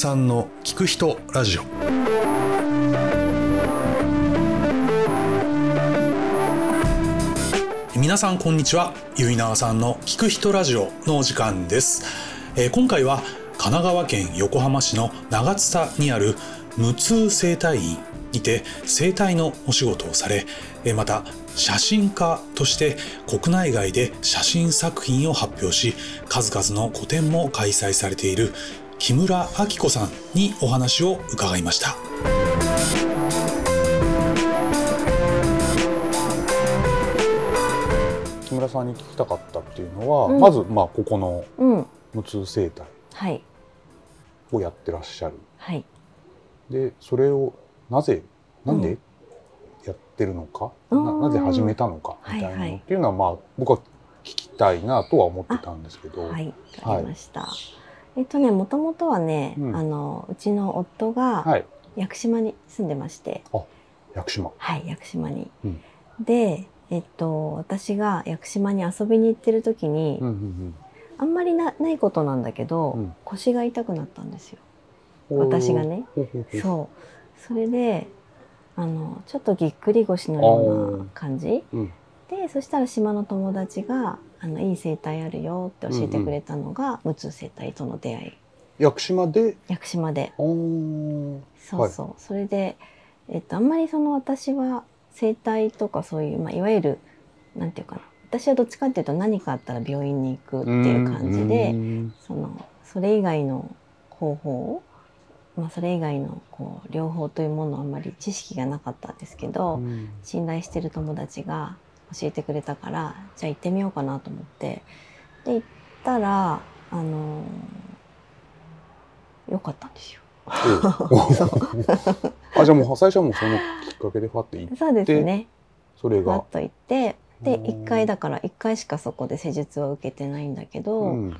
さんの聞く人ラジオ。皆さんこんにちは。ゆいなわさんの聞く人ラジオのお時間です、えー今回は神奈川県横浜市の長津田にある無痛生態院にて生態のお仕事をされえーまた写真家として国内外で写真作品を発表し数々の個展も開催されている木村明子さんにお話を伺いました木村さんに聞きたかったっていうのは、うんまずまあここのうん。無痛生態はい。をやってらっしゃるはい。でそれをなぜなんでうんやってるのか、うんななぜ始めたのか？みたいなはいはいのっていうのはまあ僕は聞きたいなとは思ってたんですけど、はい。わかりました。えっとね、もともとはね、うん。あの、うちの夫がはい。屋久島に住んでまして、屋久島。はい、屋久島に。うん。で、えっと、私が屋久島に遊びに行ってる時に、うんうんあんまりなないことなんだけど、うん。腰が痛くなったんですよ。うん私がね。そう。それで、あの、ちょっとぎっくり腰のような感じ。うん。でそしたら島の友達が「あのいい生態あるよ」って教えてくれたのが、無痛生態との出会い。屋久島で？屋久島で。そうそう、それで、えっと、あんまりその私は生態とかそういう、まあ、いわゆるなんていうかな。私はどっちかっていうと何かあったら病院に行くっていう感じでうんそのそれ以外の方法を、まあ、それ以外のこう療法というものはあんまり知識がなかったんですけど、うん。信頼してる友達が教えてくれたからじゃあ行ってみようかなと思って。で行ったらあのーよかったんですよ。お あじゃあもう最初はもうそのきっかけでファって行ってそうですね。それが。ふわっ、と行ってでうん。1回だから1回しかそこで施術は受けてないんだけど、うん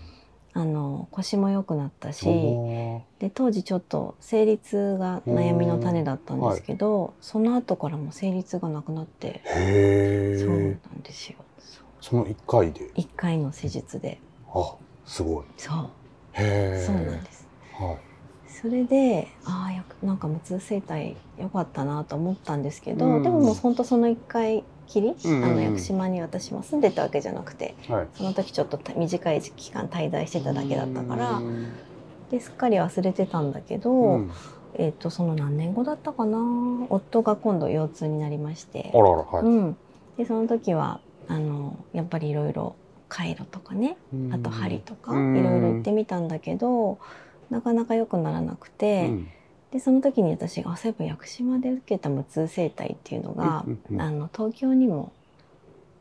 あの腰も良くなったしあで当時ちょっと生理が悩みの種だったんですけど、その後からも生理がなくなってそうなえんですよ。その一回で？1回の施術で。あすごい。そう。へえそうなんです。はい。それでああやなんか無痛生態良かったなと思ったんですけど、うん。でももう本当その1回きり、うんうんうん。あの屋久島に私も住んでたわけじゃなくてはい。その時ちょっとた短い期間滞在してただけだったからうん。ですっかり忘れてたんだけど、うん。えー、とその何年後だったかな夫が今度腰痛になりまして。あ、らあらはい。うん、でその時はあのやっぱりいろいろ回路とかねあと針とかいうん。ろいろ行ってみたんだけどなかなか良くならなくて、うんでその時に私があそういえば屋久島で受けた無痛生態っていうのが、うんうんうん。あの東京にも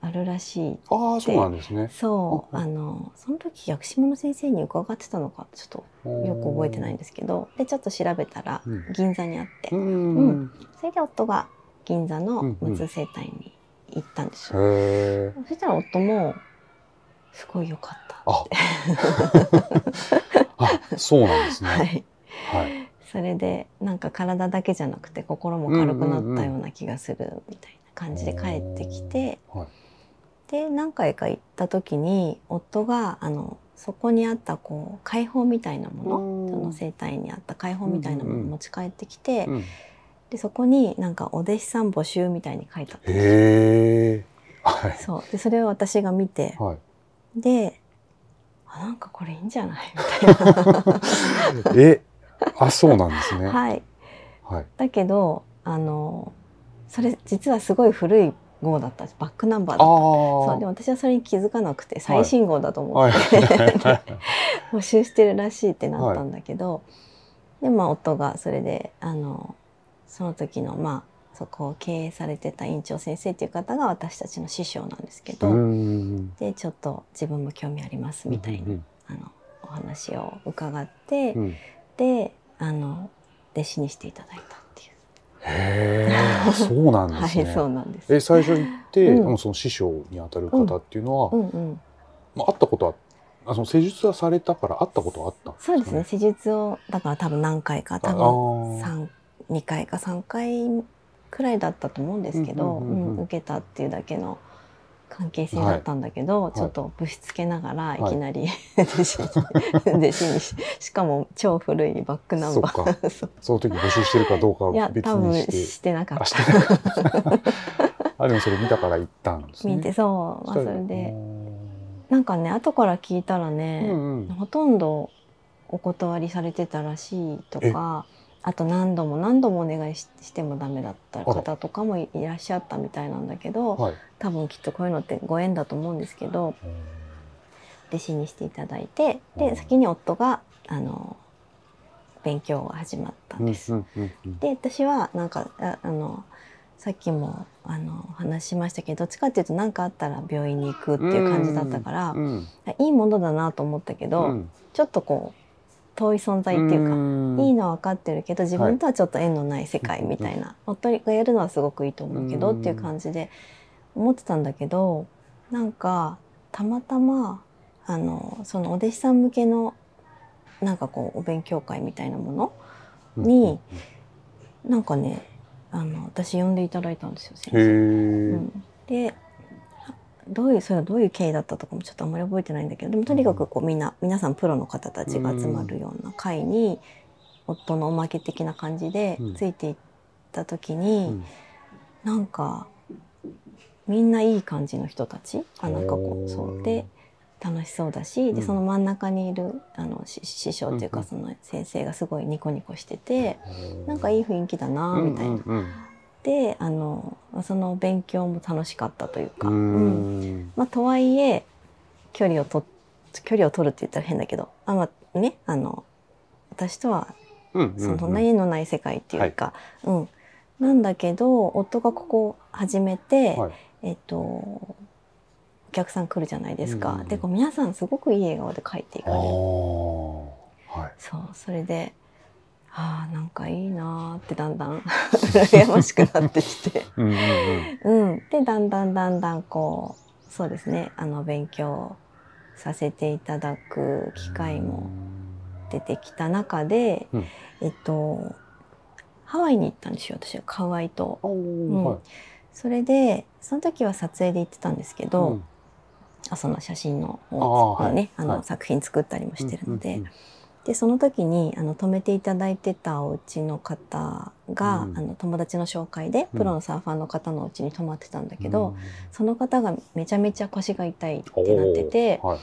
あるらしいああそうなんですね。そううんあのその時屋久島の先生に伺ってたのかちょっとよく覚えてないんですけどでちょっと調べたらうん。銀座にあって、うんうんそれで夫が銀座のうんうん。無痛生態に行ったんですよ。へえそしたら夫もすごい良かったあ。あそうなんですね。はい、はいそれでなんか体だけじゃなくて心も軽くなったような気がするみたいな感じで帰ってきて、はい。で何回か行った時に夫があのそこにあったこう解放みたいなもうん。のその生態にあった解放みたいなものを持ち帰ってきて、うん。でそこになんかお弟子さん募集みたいに書いてあったんですよへえ。はい。そう。でそれを私が見てはい。であなんかこれいいんじゃない？みたいな。えあそうなんですね。はい。はい。だけどあのそれ実はすごい古い号だった。バックナンバーだあった。あそうでも私はそれに気づかなくて最新号だと思はいって、はい。募集してるらしいってなったんだけど、でまあ夫がそれであのその時のまあそこを経営されてた院長先生っていう方が私たちの師匠なんですけど、うん。でちょっと自分も興味ありますみたいな、うん。あのお話を伺って、うん。であの弟子にしていただいたっていう。へえそうなんですね はい、そうなんです。え最初行って、うんその師匠にあたる方っていうのは、うんうん、まあ、会ったことはあその施術はされたから会ったことはあったんですか、そうですね。施術をだから多分何回か多あ分ー三二回か三回くらいだったと思うんですけど、うんうんうんうんうん受けたっていうだけの関係性だったんだけど、い。ちょっとぶしつけながらいはい。きなり 弟子に弟子にししかも超古いバックナンバー。その時募集してるかどうかいやは別多分にしてしてなかった。あ でもそれ見たから行ったんですね。見てそう、まあ、それで。なんかね後から聞いたらうね、んうん。ほとんどお断りされてたらしいとかあと何度も何度もお願いししてもダメだった方とかもいいらっしゃったみたいなんだけどはい。多分きっとこういうのってご縁だと思うんですけど弟子にしていただいてうん。で先に夫があの勉強が始まったんです。うんうんうんで私はなんかああのさっきもあの話しましたけどどっちかっていうと何かあったら病院に行くっていう感じだったから、うんいいものだなと思ったけど、うん。ちょっとこう遠い存在っていうか、ん。いいのは分かってるけど自分とはちょっと縁のない世界みたいな、夫がやるのはすごくいいと思うけど、うんっていう感じで思ってたんだけどなんかたまたまあのそのお弟子さん向けのなんかこうお勉強会みたいなものになんかねあの私呼んでいただいたんですよ先生。うん、でどういうそれはどういう経緯だったとかもちょっとあんまり覚えてないんだけどでもとにかくこうみんな皆さんプロの方たちが集まるような会に夫のおまけ的な感じでうん。ついていった時うに、ん。なんかみんないい感じの人たちあなんかこうそうで楽しそうだし、うん。でその真ん中にいるあのし師匠っていううんうん。かその先生がすごいニコニコしてて、なんかいい雰囲気だなみたいな。うんうんであのその勉強も楽しかったというか、ううん。ん。まあ、とはいえ距離をと距離を取るって言ったら変だけどあ、まあね、あの私とはうんうんその縁のない世界っていうか、うん。なんだけど夫がここ始めて、はい。えっとお客さん来るじゃないですか。うん。うんでこう皆さんすごくいい笑顔で帰っていかあれる。ー。はい。そうそれでああなんかいいなーってだんだん 羨ましくなってきて。うんうんうん。うん、でだんだんだんだんこうそうですね。あの勉強させていただく機会も出てきた中で、うん。えっとハワイに行ったんですよ私は。カウアイ島。あーうん。はい。それでその時は撮影で行ってたんですけど、うん。あその写真のあー方はい。ね、あのはい。作品作ったりもしてるので、うんうんでその時にあの泊めていただいてたお家の方が、うん。あの友達の紹介でうん。プロのサーファーの方のお家に泊まってたんだけど、その方がめちゃめちゃ腰が痛いってなっててはい。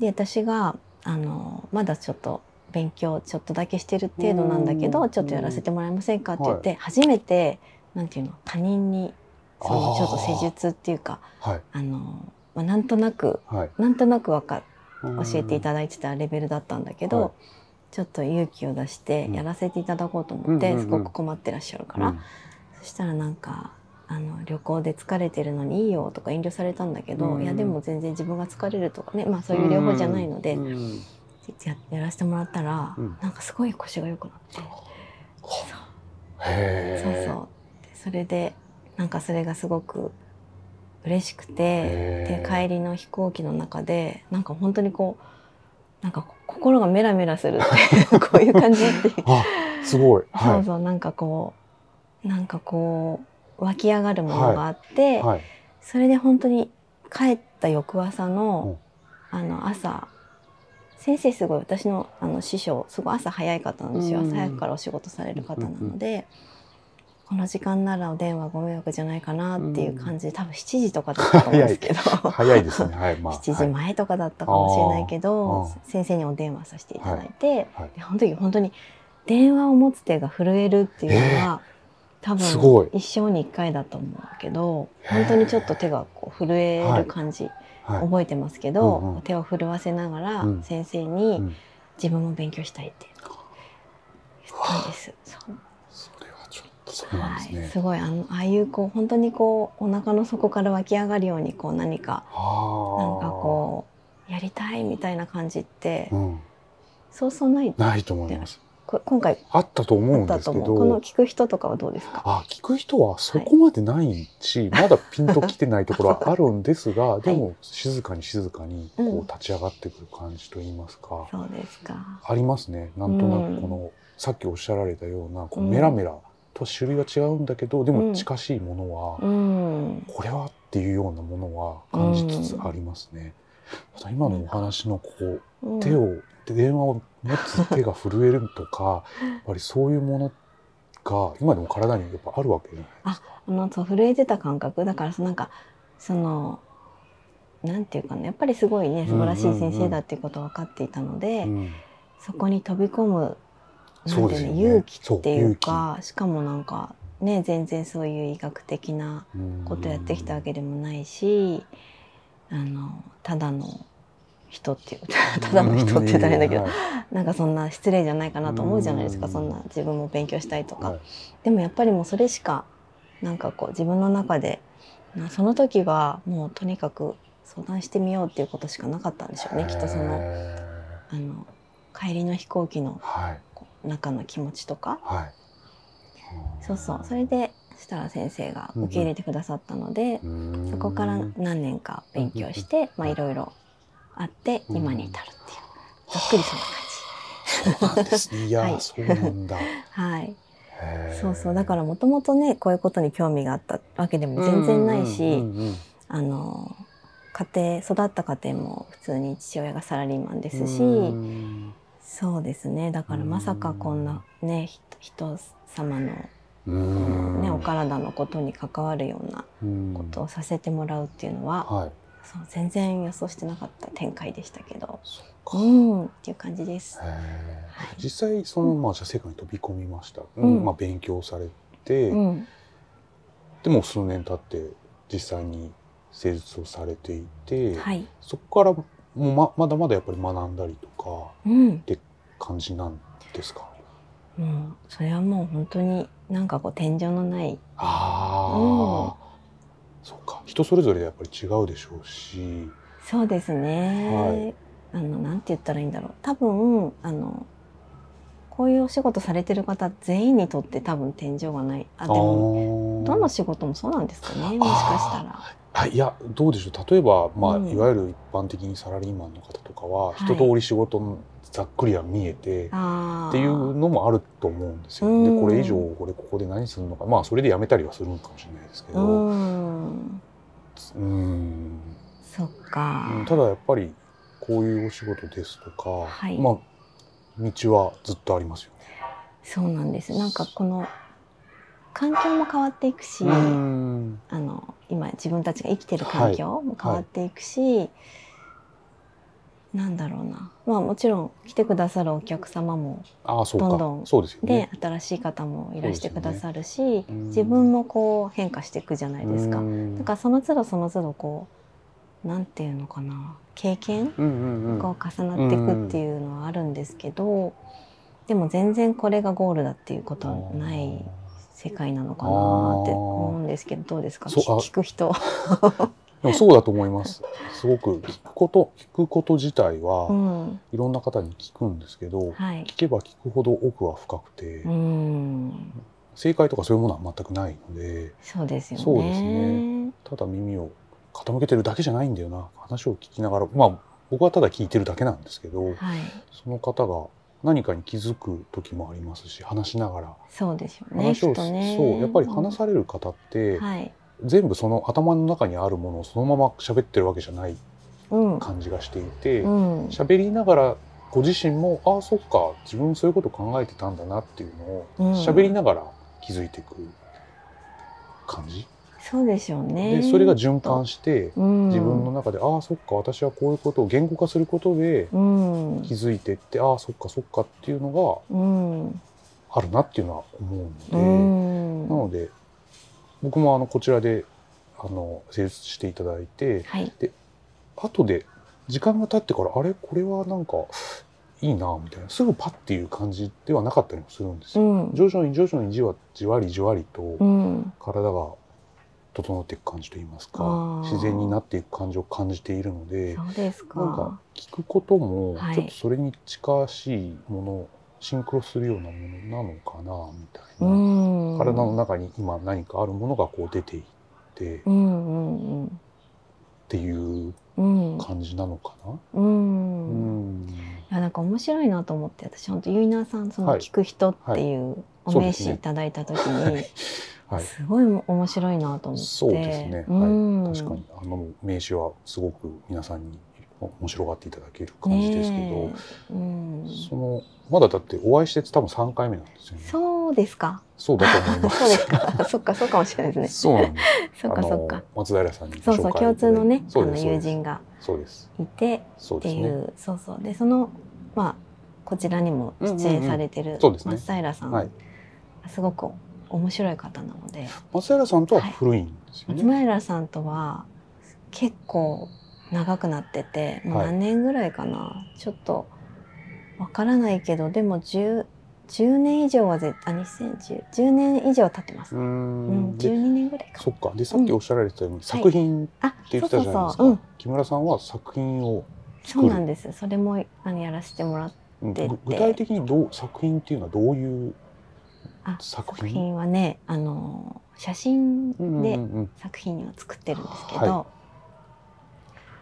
で私があのまだちょっと勉強ちょっとだけしてる程度なんだけど、うん。ちょっとやらせてもらえませんかって言って、初めてなんていうの他人にそのちょっと施術っていうかはい。あの、まあ、なんとなくはい。なんとなくわか教えていだただいてたレベルだったんだけど、はい。ちょっと勇気を出してうん。やらせていただこうと思って、うんうんうん。すごく困ってらっしゃるから、そしたらなんかあの旅行で疲れてるのにいいよとか遠慮されたんだけど、うんいやでも全然自分が疲れるとかねまあそういう療法じゃないので、うんややらせてもらったら、うん。なんかすごい腰が良くなって、へえそう。そうでそれでなんかそれがすごく嬉しくてで帰りの飛行機の中でなんか本当にこうなんか心がメラメラするって こういう感じってすごい。そうはそうなんかこうなんかこう湧き上がるものがあって、い。はい。それで本当に帰った翌朝の,、あの朝先生すごい私のあの師匠すごい朝早い方なんですよ、うん。朝早くからお仕事される方なので、この時間ならお電話ご迷惑じゃないかなっていう感じで多分7時とかだったと思うんですけど。早い。ですね。はい。まあ 7時前とかだったかもしれないけど、先生にお電話させていただいて、はい。でその時本当に電話を持つ手が震えるっていうのは、多分すごい。一生に一回だと思うけど本当にちょっと手がこう震える感じ、はい。覚えてますけど、うんうん。手を震わせながらうん。先生うにん。自分も勉強したいって言ったんです。そうそれすごいあのああいうこう本当にこうお腹の底から湧き上がるようにこう何かなんかこうやりたいみたいな感じってう、うん、そうそうない。ないと思います。こ今回あったと思あうんですけど。この聞く人とかはどうですか？あ聞く人はそこまでないし、まだピンときてないところはあるんですが、でも静かに静かにこうんう立ち上がってくる感じといいますか、そうですか。ありますね。なんとなうんくこの、さっきおっしゃられたようなこううんメラメラと種類は違うんだけどでも近しいものは、うんこれはっていうようなものは感じつつありますね。ただ今のお話のこううん手を電話を持つ手が震えるとかやっぱりそういうものが今でも体にやっぱあるわけじゃないですか。あのそう震えてた感覚だからなんかそのなんていうかなやっぱりすごいね素晴らしい先生だっていうことは分かっていたので、うんそこに飛び込むそうですよね。勇気っていうかしかもなんかね全然そういう医学的なことやってきたわけでもないし、あのただの人っていう ただの人って言ったら変だけど、はいなんかそんな失礼じゃないかなと思うじゃないですか、うん。そんな自分も勉強したいとか、はい。でもやっぱりもうそれしかなんかこう自分の中でなその時はもうとにかく相談してみようっていうことしかなかったんでしょうねきっとそのへあの帰りの飛行機の中の気持ちとか？はい。そうそう。それで設楽先生が受け入れてくださったので、うん。そこから何年か勉強して、まあいろいろあってうん今に至るっていう。ざっくりそんなそうなんです。ね。いや、はい。そうなんだ。感じ。はいそうそう。だからもともとねこういうことに興味があったわけでも全然ないし、あの家庭育った家庭も普通に父親がサラリーマンですし、うんそうですね。だからまさかこんなねひ人様のうん。ね、お体のことに関わるようなうん。ことをさせてもらうっていうのは、はい。そう全然予想してなかった展開でしたけど。そう。んっていう感じです。へー。実際そのまあじゃあ世界に飛び込みました。ううんんまあ勉強されて、うん、でも数年経って実際に施術をされていて、はい、そこからもうままだまだやっぱり学んだりとかうん、感じなんですか？もうそれはもう本当になんかこう天井のない。ああ、そうか。人それぞれやっぱり違うでしょうし、そうですね、あのなんて言ったらいいんだろう。多分あのこういうお仕事されてる方全員にとって多分天井がない。あでもどの仕事もそうなんですかね。もしかしたら。あいやどうでしょう。例えば、まあうん。いわゆる一般的にサラリーマンの方とかは、はい。一通り仕事のざっくりは見えてっていうのもあると思うんですよ。うん。でこれ以上これここで何するのか。まあそれでやめたりはするのかもしれないですけど、うん。うん。そっか、うんただやっぱりこういうお仕事ですとか、はい。まあ道はずっとありますよね。そうなんです。なんかこの環境も変わっていくし、うん。あの今自分たちが生きてる環境も変わっていくし、なんだろうな。まあもちろん来てくださるお客様もどんどんでね。新しい方もいらしてくださるし、ね。うん。自分もこう変化していくじゃないですか。うん。だからその都度その都度こうなんていうのかな。経験うんうんうんが重なっていくっていうのはあるんですけど、でも全然これがゴールだっていうことはない世界なのかなって思うんですけどどうですか？聞く人。でもそうだと思います。すごく聞くこと聞くこと自体は、うん。いろんな方に聞くんですけど、はい。聞けば聞くほど奥は深くて、うん。正解とかそういうものは全くないのでそうですよね。そうですね。ただ耳を傾けてるだけじゃないんだよな。話を聞きながらまあ僕はただ聞いてるだけなんですけどはい。その方が何かに気づく時もありますし話しながらそうですよね。話を、ねそうやっぱり話される方って、はい。全部その頭の中にあるものをそのまま喋ってるわけじゃないうん。感じがしていてうん。喋、りながらご自身もああそっか自分そういうこと考えてたんだなっていうのをうん喋りながら気づいていく感じ、そうでしょうね。でそれが循環してうん自分の中で、ああそっか私はこういうことを言語化することでうん気づいていって、ああそっかそっかっていうのうんがあるなっていうのは思ううのんで、なので僕もあのこちらであの施術していただいてはい。後で時間が経ってからあれ？これはなんかいいなみたいなすぐパッていう感じではなかったりもするんですうよ。ん。徐々に徐々にじわじわりじわりとうん。体が整っていく感じといいますか自然になっていく感じを感じているのでそうですか。なんか聞くこともはいちょっとそれに近しいもの、シンクロするようなものなのかなみたいうな、ん。体の中に今何かあるものがこう出ていってっうんうんうん。ていううん。感じなのかな。う。うんんいやなんか面白いなと思って私本当ユイナーさんそのはい聞く人っていうお名刺いただいた時に、はい。すごい面白いなと思って。そうですね、うん。はい、確かに。あの名刺はすごく皆さんに面白がっていただける感じですけど、うん、そのまだだってお会いして多分3回目なんですよね。そうですか。そうだと思います。そうですか。そっかそうかもしれないですね。そうなんです。そっかそっあかの松平さんにそうそう共通のねあのそうです。友人がそうです。いてっていう。ね。そうそう。でそのまあこちらにも出演されてるそうですね。松平さん、はい。すごく面白い方なので。松平さんとは古いんですよね。松平さんとは結構長くなっててもうはい。何年ぐらいかな、ちょっとわからないけどでも 10, 10年以上は絶対2010 10年以上経ってます、うーうんん。で、12年ぐらいかそっか。で、さっきおっしゃられてたように、作品ってあ言ってたじゃないですか。そううん。木村さんは作品をそうなんです。それもあのやらせてもらっうん。て具体的にどう作品っていうのはどういうあ作品？作品はねあの写真うんうんでうん。作品を作ってるんですけど、は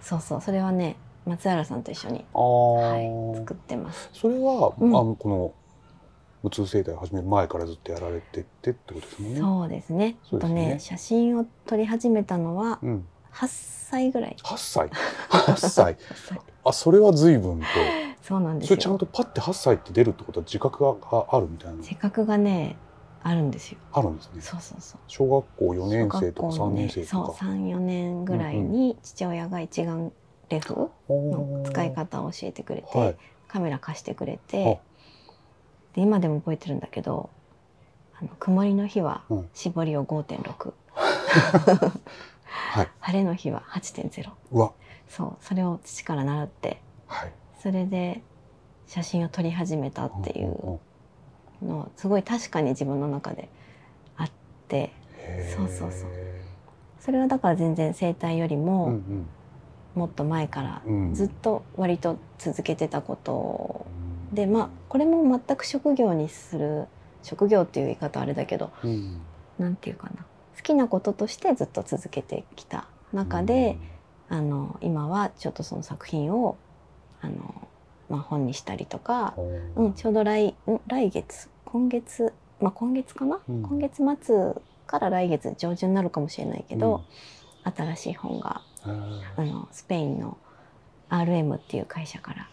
そうそうそれはね松原さんと一緒に、あはいー、作ってます。それは、うん。あのこの無痛生態を始める前からずっとやられててってことですね。そうですね。すね。あとね写真を撮り始めたのはうん、8歳ぐらい。8歳？8歳。8歳。あそれは随分とそうなんですそれちゃんよ。とパッて8歳って出るってことは自覚がああるみたいな。の自覚がねあるんですよ。あるんですね。そうそうそう。小学校4年生とか3小学校のね年生そうとか、3、4年ぐらいに父親が一眼レフの使い方を教えてくれて、はい。カメラ貸してくれあ。て、で今でも覚えてるんだけど、あの曇りの日はうん。絞りを5.6、はい。晴れの日は8.0。うわ。そうそれを父から習ってはいそれで写真を撮り始めたっていうんのすごい確かに自分の中であってそうそうそう。それはだから全然生態よりうんももっと前からずっと割と続けてたことうん。でまあこれも全く職業にする職業っていう言い方はあれだけどうん。なんていうかな。好きなこととしてずっと続けてきた中で、あの今はちょっとその作品をあの、まあ、本にしたりとか、うんうん、ちょうど来ん来月今月、まあ、今月かな、うん。今月末から来月上旬になるかもしれないけど、新しい本があのスペインの RM っていう会社から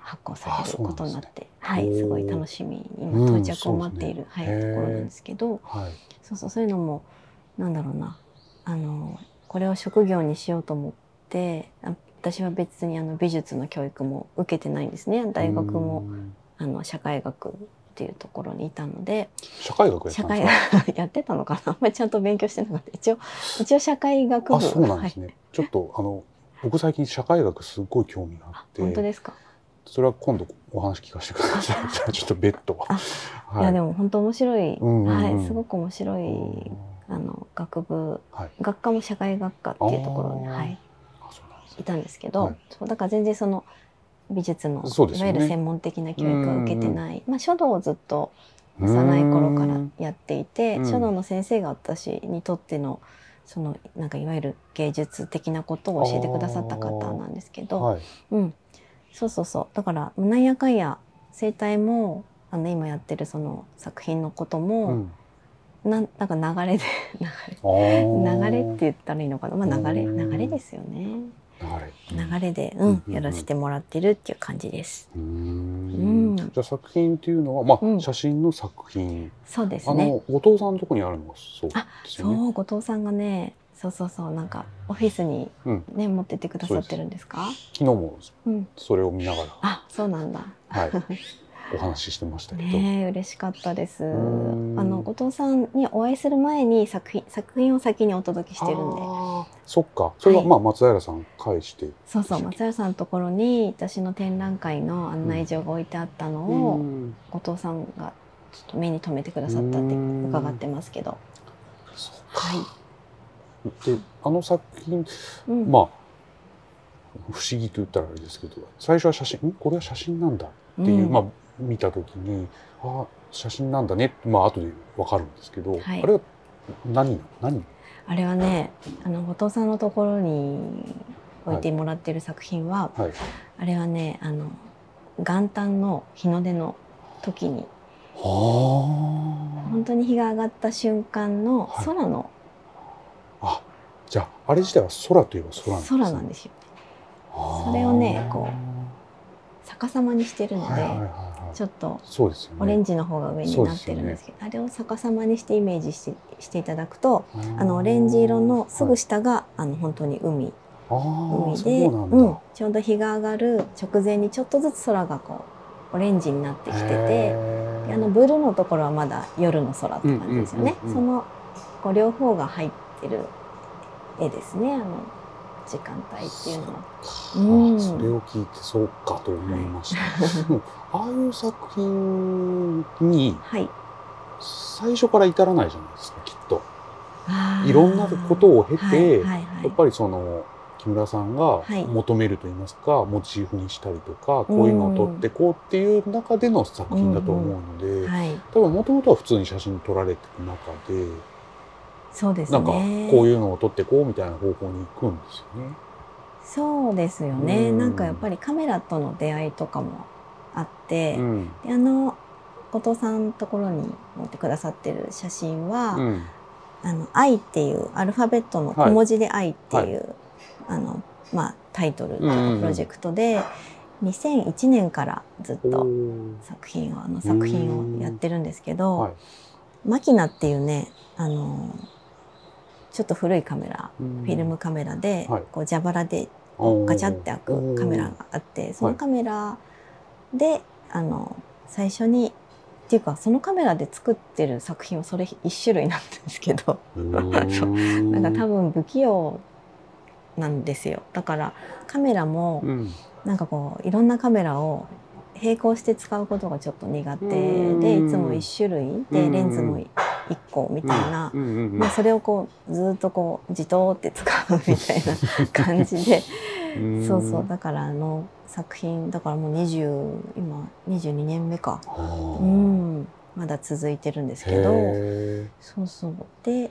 発行されることになって、はい、すごい楽しみ。にうん今到着を待っている、はい、ところなんですけどはい。そうそうそういうのもなんだろうなあのこれを職業にしようと思ってあ私は別にあの美術の教育も受けてないんですね。大学もうん。あの社会学っていうところにいたので。社会学やった社会 やってたのかな？あんまりちゃんと勉強してなかった。一応一応社会学部。あそうなんですはい、ね、ちょっとあの僕最近社会学すっごい興味がああって。本当ですか、それは今度お話聞かせてください。ちょっと別途。あはい。い、やでも本当面白い、うんうんうん。はいすごく面白いあの学部。はい。学科も社会学科っていうところに、はい、いたんですけど、はい。そうだから全然その美術の、いわゆる専門的な教育は受けてない、まあ、書道をずっと幼い頃からやっていてうん。書道の先生が私にとってのそのなんかいわゆる芸術的なことを教えてくださった方なんですけど、はい。うん、そうそうそう。だからなんやかんや生態もあの今やってるその作品のことうも、ん。なんなんか流れで 流れ流れって言ったらいいのかな、まあ、流れうん流れですよね流れで、うんやらせてもらってるっていう感じです。うん。ん。じゃあ作品っていうのはまあ、うん。写真の作品。そうですね。あの後藤さんのとこにあるのがそうですよね。そう後藤さんがねそうそうそうなんかオフィスにうん。ね、持ってってくださってるんですか？昨日もうん。それを見ながら。あそうなんだ。はい。お話ししてましたけど、ねえ嬉しかったです。あん。の後藤さんにお会いする前に作品作品を先にお届けしてるんでそっか。それははい。まあ松平さん返して、そうそう松原さんのところに私の展覧会の案内状が置いてあったのを、うん。後藤さんがちょっと目に留めてくださったって伺ってますけど。はい、であの作品うん。まあ不思議と言ったらあれですけど最初は写真ん？これは写真なんだっていう、うん。まあ見た時にあ写真なんだねまあ後でわかるんですけど、はい。あれは何何？あれはねあの後藤さんのところに置いてもらってる作品は、はいあれはねあの元旦の日の出の時には本当に日が上がった瞬間のはい空の、あ。あ、じゃああれ自体は空といえば空なんですね。空なんですよそれをねこ逆さまにしてるので、はいはいはいはい。ちょっと。オレンジの方が上になってるんですけどあれを逆さまにしてイメージしてしていただくとあのオレンジ色のすぐ下が、あの本当に海。海でそうなんちょうど日が上がる直前にちょっとずつ空がこうオレンジになってきててあのブルーのところはまだ夜の空って感じですよね。うんうんうんうん。そのこう両方が入ってる絵ですね。あの時間帯っていうのは。あうん。それを聞いてそうかと思いました。ああいう作品にはい、最初から至らないじゃないですかきっと。いろんなことを経てはいはいはい。やっぱりその木村さんがはい。求めると言いますか、モチーフにしたりとかこういうのを撮ってこうっていう中での作品だと思うので、はい、多分もともとは普通に写真撮られてる中で、そうですなんかね。こういうのを撮ってこうみたいな方向に行くんですよね。そうですよね。うん。なんかやっぱりカメラとの出会いとかもあって、うん。であの後藤さんのところに持ってくださってる写真は、うん。あの愛っていうアルファベットの小文字で愛っていう、あのまあタイトルというプロジェクトで、2001年からずっおとー。作品をあの作品をやってるんですけど、はい。マキナっていうねあのちょっと古いカメラ、フフィルムカメラで、はい。こう蛇腹でムガチャって開くカメラがあってそのカメラで、あの最初にっていうかそのカメラで作ってる作品はそれ一種類なんですけど。なんか多分不器用なんですよ。だからカメラもうん。なんかこういろんなカメラを並行して使うことがちょっと苦手うん。でいつも一種類うん。でレンズも一個みたいな。まあ、それをこうずっとこうじとーって使うみたいな感じで。うん。そうそう。だからあの作品だからもう20今22年目か、うん、まだ続いてるんですけど。へそうそう。で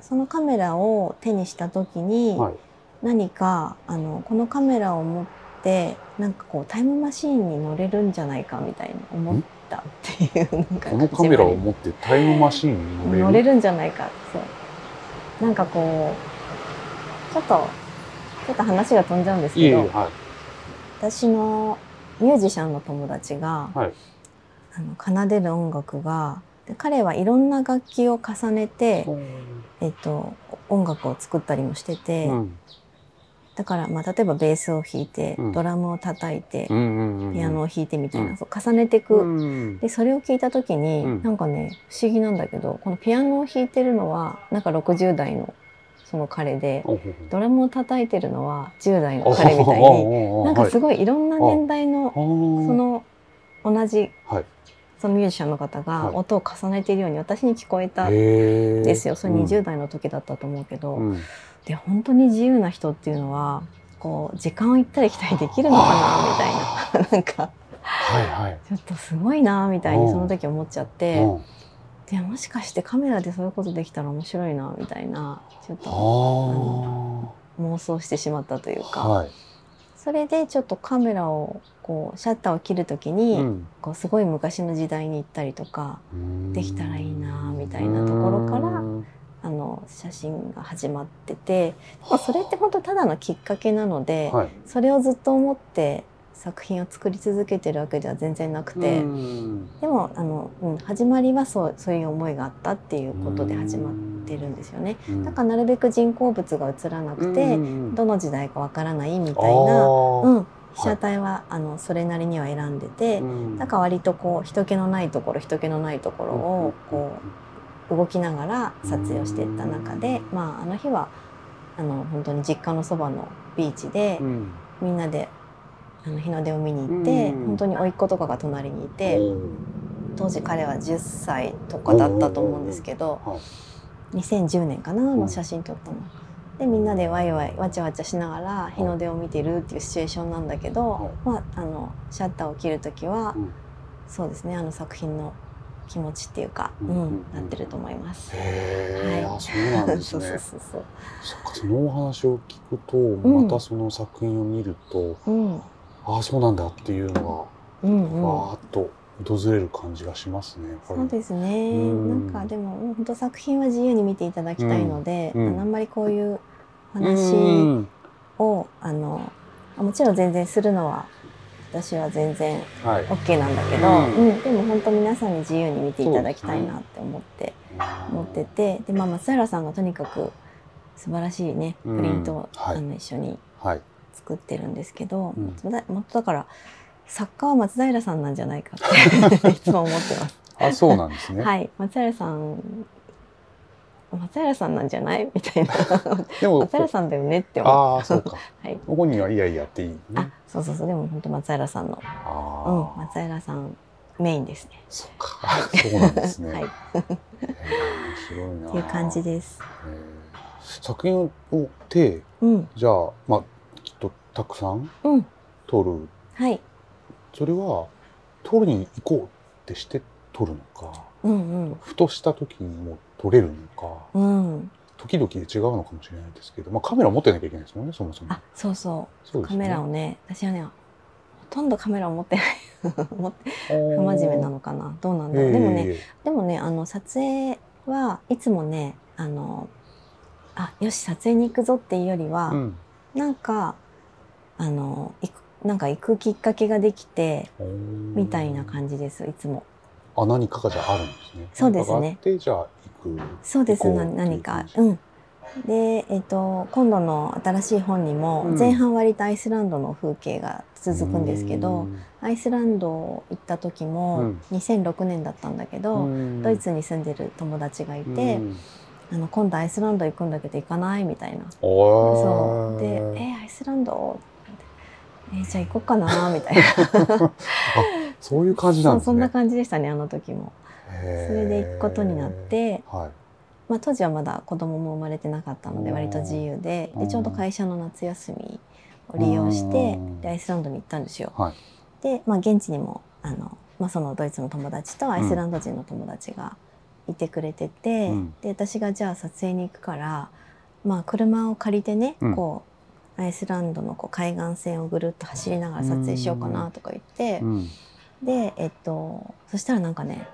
そのカメラを手にした時にーはい。何かあのこのカメラを持ってなんかこうタイムマシーンに乗れるんじゃないかみたいな思ったっていう このカメラを持ってタイムマシーンに乗れる？んじゃないか。そう。なんかこうちょっとちょっと話が飛んじゃうんですけどはい。私のミュージシャンの友達が、はい。あの奏でる音楽がで彼はいろんな楽器を重ねて、えっと、音楽を作ったりもしてて、うんだから、まあ、例えばベースを弾いて、うん。ドラムを叩いて、ピアノを弾いてみたいな、うんそう重ねていく、うんでそれを聞いた時に、うん。なんかね不思議なんだけどこのピアノを弾いてるのはなんか60代のその彼でドラムを叩いてるのは10代の彼みたいになんかすごいいろんな年代のそその同じはい。そのミュージシャンの方がはい。音を重ねているように私に聞こえたんでですよ。それ20代の時だったと思うけど、うんで本当に自由な人っていうのはこう時間を行ったり来たりできるのかなみたいな。なんかはいはい。ちょっとすごいなみたいにうん。その時思っちゃって。うん。でもしかしてカメラでそういうことできたら面白いなみたいなちょっとあ妄想してしまったというか、あはい。それでちょっとカメラをこうシャッターを切る時に、うん。こうすごい昔の時代に行ったりとかうん。できたらいいなみたいなところからうんあの写真が始まってて、まあ、それって本当ただのきっかけなので、はい。それをずっと思って作品を作り続けてるわけでは全然なくて。うん。でもあの、うん、始まりはそうそういう思いがあったっていうことで始まってるんですよね。うん。だからなるべく人工物が映らなくて、うん。どの時代かわからないみたいあな、ー。うん、被写体は、あのそれなりには選んでて、うん。だから割とこう人気のないところ人気のないところをこう動きながら撮影をしていった中で、まああの日はあの本当に実家のそばのビーチで、うんみんなであの日の出を見に行って、うん。本当に甥っ子とかが隣にいて。う。ん当時彼は10歳とかだったと思うんですけどはい。2010年かなうん。の写真撮ったの。でみんなでワイワイわちゃわちゃしながら日の出を見てるっていうシチュエーションなんだけど、まあ、あのシャッターを切る時は、うん。そうですねあの作品の気持ちっていうか、うんなってると思います。へえ、はいあそうなんです そうそうね。そうそう。そっかそのお話を聞くと、んまたその作品を見ると、うんああそうなんだっていうのうんうんがわーっと訪れる感じがしますね。そうですね。うんなんかでも本当作品は自由に見ていただきたいので、うんうんあんまりこういうう話んをあのもちろん全然するのは私は全然はい。OK なんだけど、うんうんでも本当皆さんに自由に見ていただきたいなって思って、思っててで、まあ、松平さんがとにかく素晴らしいねうんプリントを、はいあの一緒にはい。作ってるんですけど、うんだもっとだから作家は松平さんなんじゃないかって いつも思ってます。あ、そうなんですね。はい、松平さん松平さんなんじゃない？みたいな。でも松、平さんだよねって思ああ、そうか。はい。ここにはいやいやっていいね。あそうそうそう。でも本当松平さんの、あうん、あ、松平さんメインですね。そうか。そうなんですね。はい、面白いな。ていう感じです。作品をてうん。じゃあまあきっとたくさんうん。撮る。はい。それは撮りに行こうってして撮るのか。うんふとした時にも撮れるのかうん。うん時々で違うのかもしれないですけど、まあ、カメラ持ってなきゃいけないですもんねそもそも。あそうそう。そうね。カメラをね私はねほとんどカメラを持ってない 不不真面目なのかな。どうなんだろう、でもねでもねあの撮影はいつもねあのあよし撮影に行くぞっていうよりは、うん。なんかあの行くなんか行くきっかけができてみみたいな感じですいつも。あ何かがじゃああるんですね。そうですね。何かがあってじゃあ行くそうです。何か。うん。で、えっと今度の新しい本にもうん。前半割とアイスランドの風景が続くんですけど、うん。アイスランド行った時うもん2006年だったんだけど、うん。ドイツに住んでる友達がいて、うん。あの今度アイスランド行くんだけど行かない？みたいな。そう。で「えアイスランド?」えじゃあ行こうかな？みたいな。そういう感じなんですね。そんな感じでしたねあの時も。それで行くことになって、はい。まあ、当時はまだ子供も生まれてなかったのでうん割と自由でうん。でちょうど会社の夏休みを利用してアイスランドに行ったんですよ。はい。で、まあ、現地にもあの、まあ、そのドイツの友達とアイスランド人の友達がいてくれてて、うん。で私がじゃあ撮影に行くから、まあ、車を借りてね、うん。こうアイスランドのこう海岸線をぐるっと走りながら撮影しようかなとか言って、うん。で、えっと、そしたらなんかね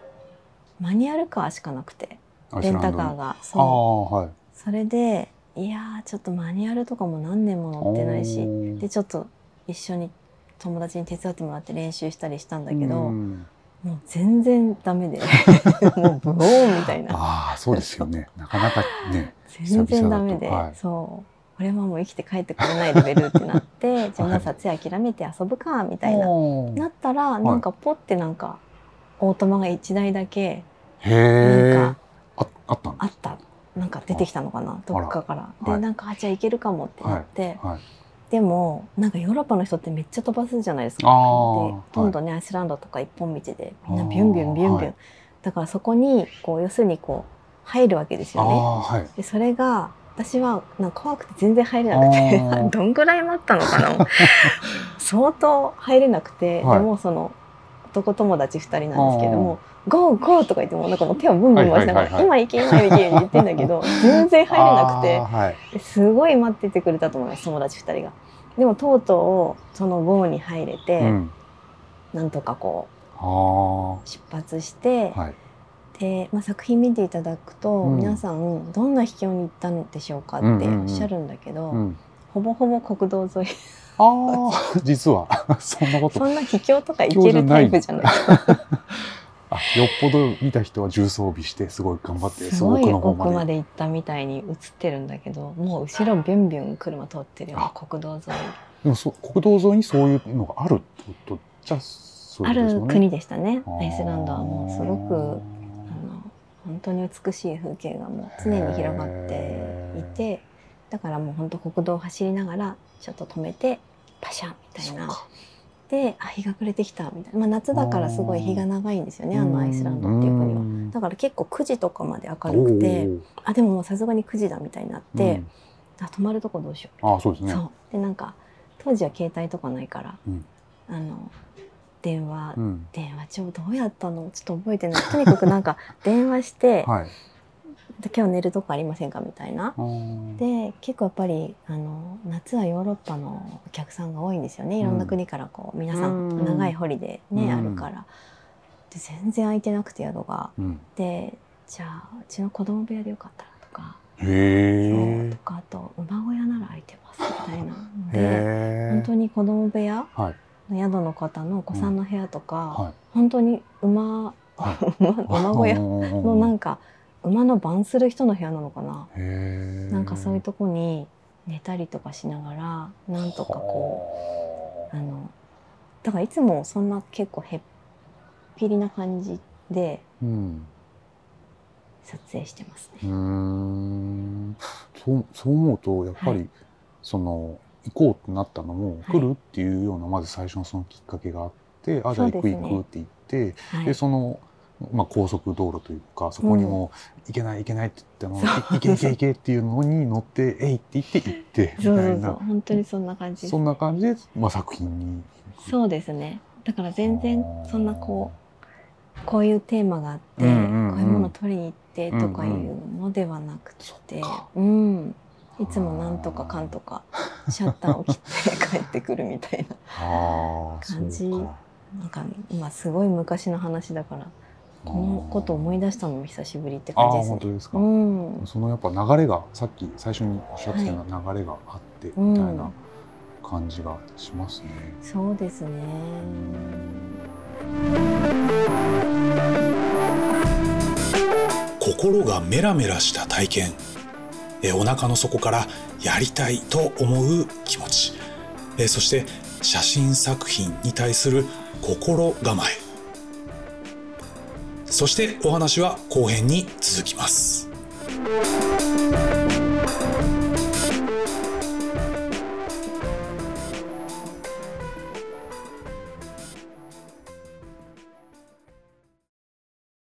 マニュアルカーしかなくて。レンタカーが。あそう。あはい。それでいやーちょっとマニュアルとかも何年も乗ってないし。でちょっと一緒に友達に手伝ってもらって練習したりしたんだけど、うん。もう全然ダメで。もうブオーンみたいな。ああそうですよね。なかなかね全然ダメで、はい。そう。これはもう生きて帰ってこれないレベルってなって じゃあもう撮影諦めて遊ぶかみたいな、なったらなんかポッてなんかオートマが1台だけへえなんかああったんであった。なんか出てきたのかな？どっかから。はい。でなんかあじゃあいけるかもってなって、すはい。でもなんかヨーロッパの人ってめっちゃ飛ばすじゃないですか。あー。で今度ね、アイスランドとか一本道でみんなビュンビュンビュンビュン、はい。だからそこにこう要するにこう入るわけですあよね。でそれが私はなんか怖くて全然入れなくて。どんぐらい待ったのかな？相当入れなくて、はい。でもその男友達2人なんですけども「ゴーゴー!」とか言ってもなんかもう手をブンブン回しながら「はいはいはい今行け今行け」って言ってんだけど 全然入れなくて。はい。すごい待っててくれたと思います友達2人が。でもとうとうそのゴーに入れて、うん。なんとかこう出発して、はい。で、まあ、作品見ていただくと、うん。皆さんどんな秘境に行ったんでしょうかっておっしゃるんだけど、うん。ほぼほぼ国道沿い。ああ実は。そんなこと。そんな秘境とか行けるタイプじゃない あよっぽど見た人は重装備してすごい頑張ってすごい奥の方奥ままでで行ったみたいに映ってるんだけどもう後ろビュンビュン車通ってるよ国道沿い。でもそ国道沿いにそういうのがあるってことじゃそうあいうことですよね。る国でしたね。アイスランドはもうすごくあの本当に美しい風景がもう常に広がっていてだからもう本当国道を走りながらちょっと止めてパシャンみたいなそうかであ日が暮れてきたみたいな、まあ、夏だからすごい日が長いんですよねあのアイスランドっていう国は。ん。だから結構9時とかまで明るくて。あでももうさすがに9時だみたいになって、あ泊まるとこどうしよううんあそうですね。でなんか当時は携帯とかないから、うん。あの電話、うん。電話帳どうやったの？ちょっと覚えてない。とにかくなんか 電話してはい。で今日寝るとこありませんか？みたいな。で結構やっぱりあの夏はヨーロッパのお客さんが多いんですよね。いろんな国からこう皆さうん。ん長いホリデーね、うん。あるから。で全然空いてなくて宿が。うん、でじゃあうちの子供部屋でよかったらとか。へとかあと馬小屋なら空いてますみたいな。ので本当に子供部屋はい。の宿の方のお子さんの部屋とか、はい。本当に馬はい。馬 馬小屋ののなんか馬の番する人の部屋なのかな、なんかそういうとこに寝たりとかしながらなんとかこうあ。のだからいつもそんな結構へっぴりな感じでう、うん、撮影してますね。ん。そうそう思うとやっぱり、はい。その行こうってなったのも、はい。来るっていうようなまず最初のそのきっかけがあってあじゃあ行く行くって言ってはい。でその、まあ、高速道路というかそこにも行けない行けないって言っても、い行け行け行けっていうのに乗って「えい!」って言って行ってみ そうそうそう。たいな。本当にそんな感じそんな感じで、まあ、作品にそうですね。だから全然そんなこうこういうテーマがあって、うんうんうん。こういうものを取りに行ってとかいうのではなくて、うん。いつもなんとかかんとかシャッターを切って帰ってくるみたいな感じ。なんか今すごい昔の話だからこのことを思い出したのも久しぶりってああ感じです。ね。本当ですか、うん、そのやっぱ流れがさっき最初におっしゃってたような流れがあってみたいな感じがしますね。そうですね。心がメラメラした体験。えお腹の底からやりたいと思う気持ち。えそして写真作品に対する心構えそしてお話は後編に続きます。